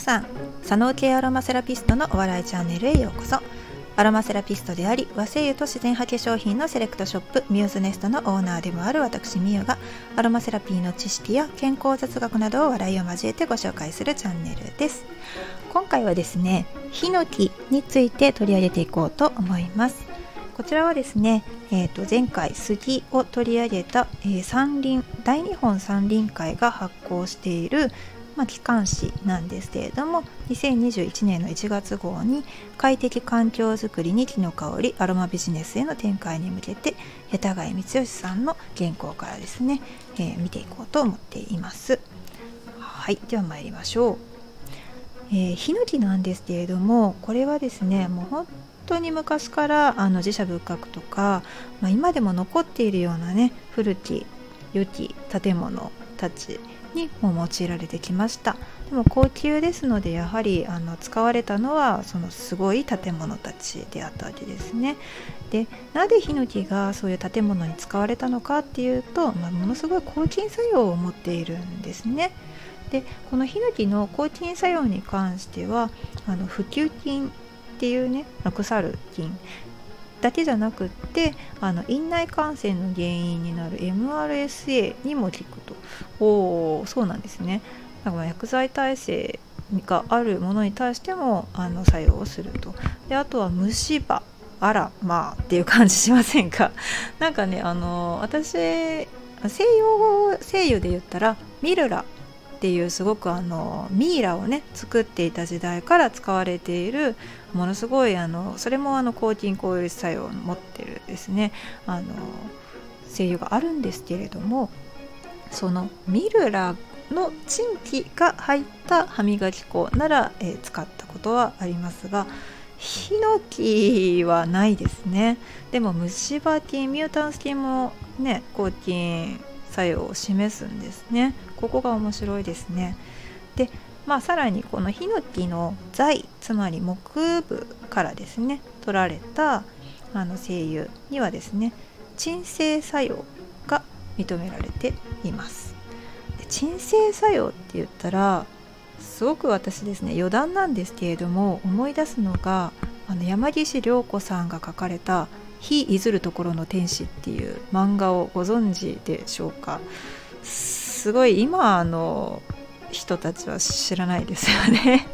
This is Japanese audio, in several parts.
さん佐野系アロマセラピストのお笑いチャンネルへようこそ。アロマセラピストであり和製油と自然派化粧品のセレクトショップミューズネストのオーナーでもある私ミユがアロマセラピーの知識や健康雑学などを笑いを交えてご紹介するチャンネルです。今回はですねヒノキについて取り上げていこうと思います。こちらはですね、えー、と前回杉を取り上げた、えー、山林大日本山林会が発行しているまあ、機関誌なんですけれども2021年の1月号に快適環境づくりに木の香りアロマビジネスへの展開に向けて下田貝光義さんの原稿からですね、えー、見ていこうと思っています。はいでは参りましょう、えー、ヒノキなんですけれどもこれはですねもう本当に昔からあの自社仏閣とか、まあ、今でも残っているようなね古き良き建物たちにも用いられてきました。でも高級ですのでやはりあの使われたのはそのすごい建物たちであったわけですね。でなぜヒノキがそういう建物に使われたのかっていうと、まあ、ものすごい抗菌作用を持っているんですね。でこのヒノキの抗菌作用に関してはあの普及菌っていうね腐る菌だけじゃなくってあの院内感染の原因になる MRSA にも効くと。おそうなんですね。だから薬剤耐性があるものに対してもあの作用をすると。であとは虫歯あらまあっていう感じしませんか？なんかねあの私西洋西洋で言ったらミルラっていうすごくあのミイラをね作っていた時代から使われているものすごいあのそれもあの抗菌抗ウイルス作用を持ってるですね。あの精油があるんですけれどもそのミルラのチンキが入った歯磨き粉なら、えー、使ったことはありますがヒノキはないですね。でも虫歯菌ミュータンス菌もね抗菌作用を示すんですね。ここが面白いですね。でまあさらにこのヒノキの材つまり木部からですね取られたあの精油にはですね鎮静作用が認められています。鎮静作用って言ったらすごく私ですね余談なんですけれども思い出すのがあの山岸涼子さんが書かれた非いずるところの天使っていう漫画をご存知でしょうか？すごい今あの人たちは知らないですよね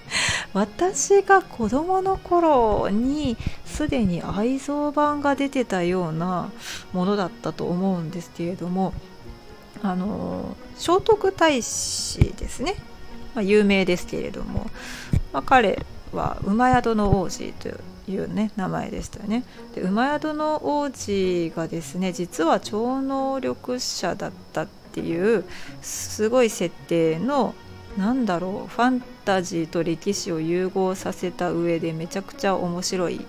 私が子供の頃にすでに愛蔵版が出てたようなものだったと思うんですけれどもあの聖徳太子ですね、まあ、有名ですけれども、まあ、彼は馬宿の王子というね名前でしたよね。で馬宿の王子がですね実は超能力者だったっていうすごい設定のなんだろうファンタジーと歴史を融合させた上でめちゃくちゃ面白い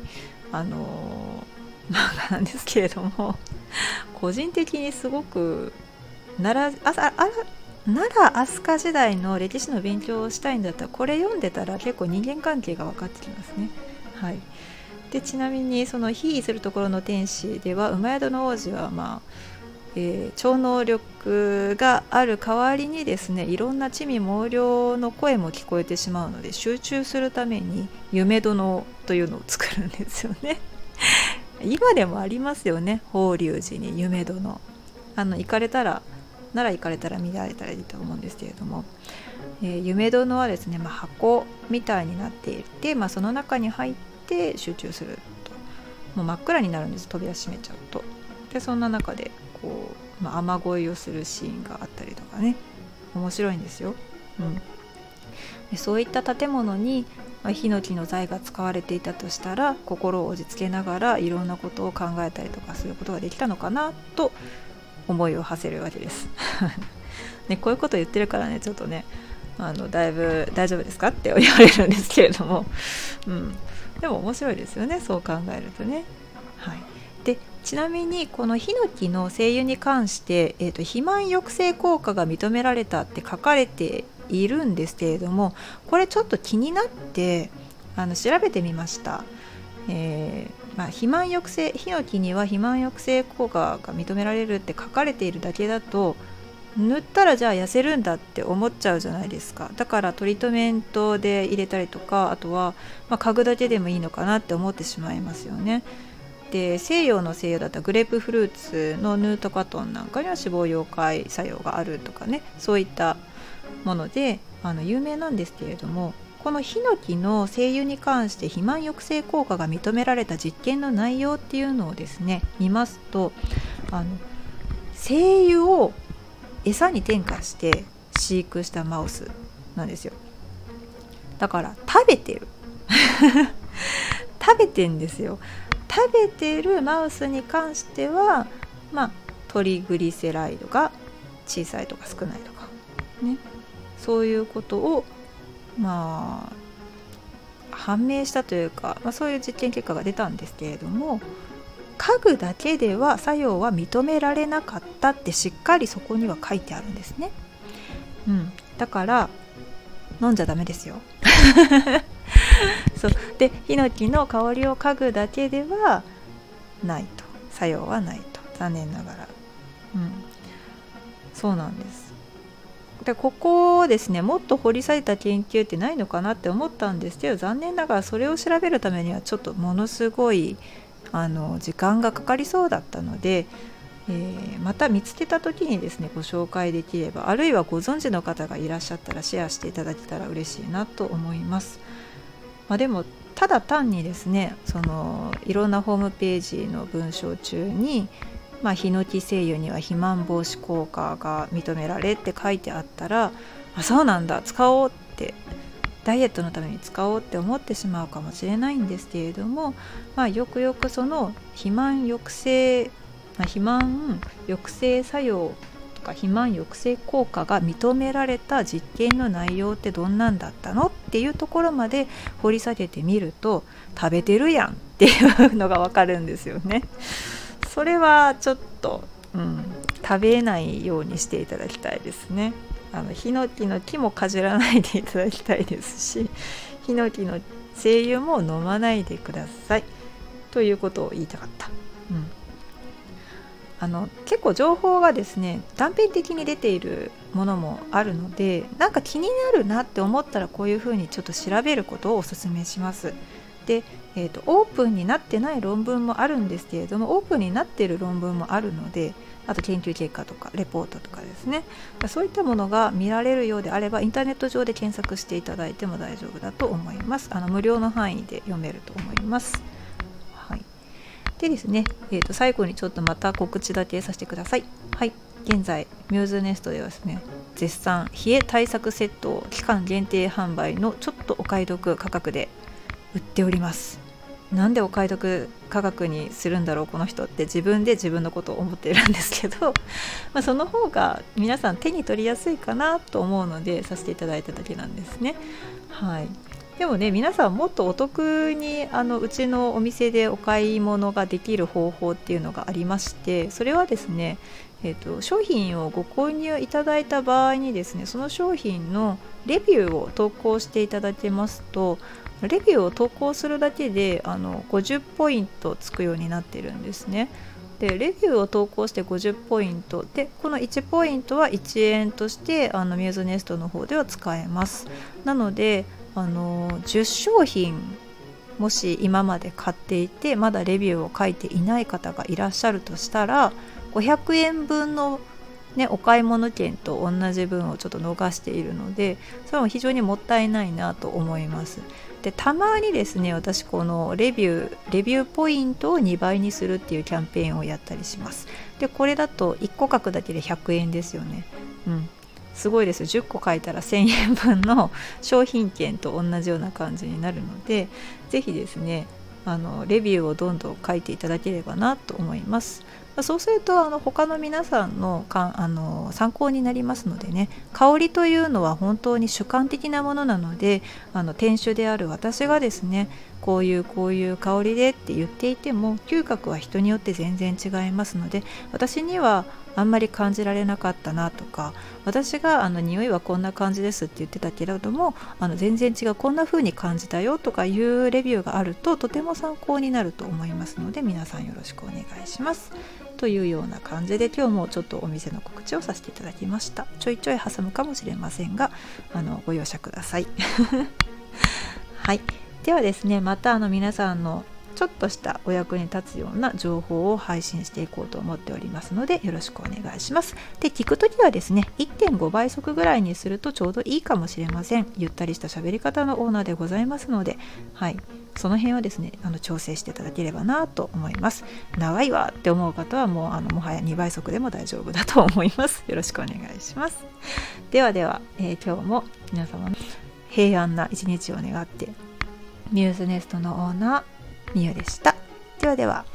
あの 漫画なんですけれども個人的にすごく奈良ああ奈良飛鳥時代の歴史の勉強をしたいんだったらこれ読んでたら結構人間関係が分かってきますね。はい、でちなみにその非するところの天使では馬宿の王子はまあ、えー、超能力がある代わりにですねいろんな地味猛量の声も聞こえてしまうので集中するために夢殿というのを作るんですよね。今でもありますよね法隆寺に夢殿。あの行かれたらなら行かれたら見られたらいいと思うんですけれども、えー、夢殿はですね、まあ、箱みたいになっていて、まあ、その中に入って集中すると。もう真っ暗になるんです扉閉めちゃうと。でそんな中でこう、まあ、雨乞いをするシーンがあったりとかね。面白いんですよ、うん、でそういった建物にまヒノキの材が使われていたとしたら心を落ち着けながらいろんなことを考えたりとかすることができたのかなと思いを馳せるわけです。ね、こういうこと言ってるからねちょっとねあのだいぶ大丈夫ですか？って言われるんですけれども、うん、でも面白いですよねそう考えるとね。はい、ちなみにこのヒノキの精油に関して、えーと、肥満抑制効果が認められたって書かれているんですけれどもこれちょっと気になってあの調べてみました。えー、まあ、肥満抑制ヒノキには肥満抑制効果が認められるって書かれているだけだと塗ったらじゃあ痩せるんだって思っちゃうじゃないですかだからトリートメントで入れたりとかあとは、まあ、嗅ぐだけでもいいのかなって思ってしまいますよねで西洋の西洋だったグレープフルーツのヌートカトンなんかには脂肪溶解作用があるとかねそういったものであの有名なんですけれどもこのヒノキの精油に関して肥満抑制効果が認められた実験の内容っていうのをですね見ますとあの精油を餌に添加して飼育したマウスなんですよ。だから食べてる。食べてんですよ。食べてるマウスに関してはまあトリグリセライドが小さいとか少ないとかねそういうことをまあ判明したというか、まあ、そういう実験結果が出たんですけれども家具だけでは作用は認められなかったってしっかりそこには書いてあるんですね。うん、だから飲んじゃダメですよ。そうでヒノキの香りを嗅ぐだけではないと作用はないと残念ながら。うん、そうなんです。でここをですねもっと掘り下げた研究ってないのかなって思ったんですけど残念ながらそれを調べるためにはちょっとものすごいあの時間がかかりそうだったので、えー、また見つけた時にですねご紹介できればあるいはご存知の方がいらっしゃったらシェアしていただけたら嬉しいなと思います。まあ、でもただ単にですねそのいろんなホームページの文章中にまあ、ヒノキ精油には肥満防止効果が認められって書いてあったらあそうなんだ使おうってダイエットのために使おうって思ってしまうかもしれないんですけれども、まあ、よくよくその肥満抑制、まあ、肥満抑制作用か肥満抑制効果が認められた実験の内容ってどんなんだったのっていうところまで掘り下げてみると食べてるやんっていうのがわかるんですよね。それはちょっと、うん、食べないようにしていただきたいですね。あのヒノキの木もかじらないでいただきたいですしヒノキの精油も飲まないでください。ということを言いたかった、あの結構情報がですね断片的に出ているものもあるのでなんか気になるなって思ったらこういうふうにちょっと調べることをおすすめします。でえーと、オープンになってない論文もあるんですけれどもオープンになっている論文もあるのであと研究結果とかレポートとかですね。そういったものが見られるようであればインターネット上で検索していただいても大丈夫だと思います。あの無料の範囲で読めると思います、でですね、えーと、最後にちょっとまた告知だけさせてください。はい。現在ミューズネストではですね絶賛冷え対策セットを期間限定販売のちょっとお買い得価格で売っております。なんでお買い得価格にするんだろうこの人って自分で自分のことを思ってるんですけど、まあ、その方が皆さん手に取りやすいかなと思うのでさせていただいただけなんですね。はい、でもね皆さんもっとお得にあのうちのお店でお買い物ができる方法っていうのがありましてそれはですね、えーと商品をご購入いただいた場合にですねその商品のレビューを投稿していただけますとレビューを投稿するだけであの50ポイントつくようになってるんですね。でレビューを投稿して50ポイントでこの1ポイントは1円としてあのミューズネストの方では使えますなのであの10商品もし今まで買っていてまだレビューを書いていない方がいらっしゃるとしたら500円分のね、お買い物券と同じ分をちょっと逃しているのでそれも非常にもったいないなと思います。でたまにですね私このレビューレビューポイントを2倍にするっていうキャンペーンをやったりします。でこれだと1個書くだけで100円ですよね。うん。すごいです10個書いたら1000円分の商品券と同じような感じになるので是非ですねあのレビューをどんどん書いていただければなと思います。そうするとあの他の皆さんのかあの参考になりますのでね香りというのは本当に主観的なものなのであの店主である私がですねこういうこういう香りでって言っていても嗅覚は人によって全然違いますので私にはあんまり感じられなかったなとか私があの匂いはこんな感じですって言ってたけれどもあの全然違うこんな風に感じたよとかいうレビューがあるととても参考になると思いますので皆さんよろしくお願いします。というような感じで今日もちょっとお店の告知をさせていただきました。ちょいちょい挟むかもしれませんがあのご容赦ください。はい。ではですねまたあの皆さんのちょっとしたお役に立つような情報を配信していこうと思っておりますのでよろしくお願いします。で聞くときはですね1.5倍速ぐらいにするとちょうどいいかもしれません。ゆったりした喋り方のオーナーでございますのではい。その辺はですねあの調整していただければなと思います。長いわって思う方はもうあのもはや2倍速でも大丈夫だと思います。よろしくお願いします。ではでは、えー、今日も皆様の平安な一日を願ってミューズネストのオーナーみゆでした。ではでは。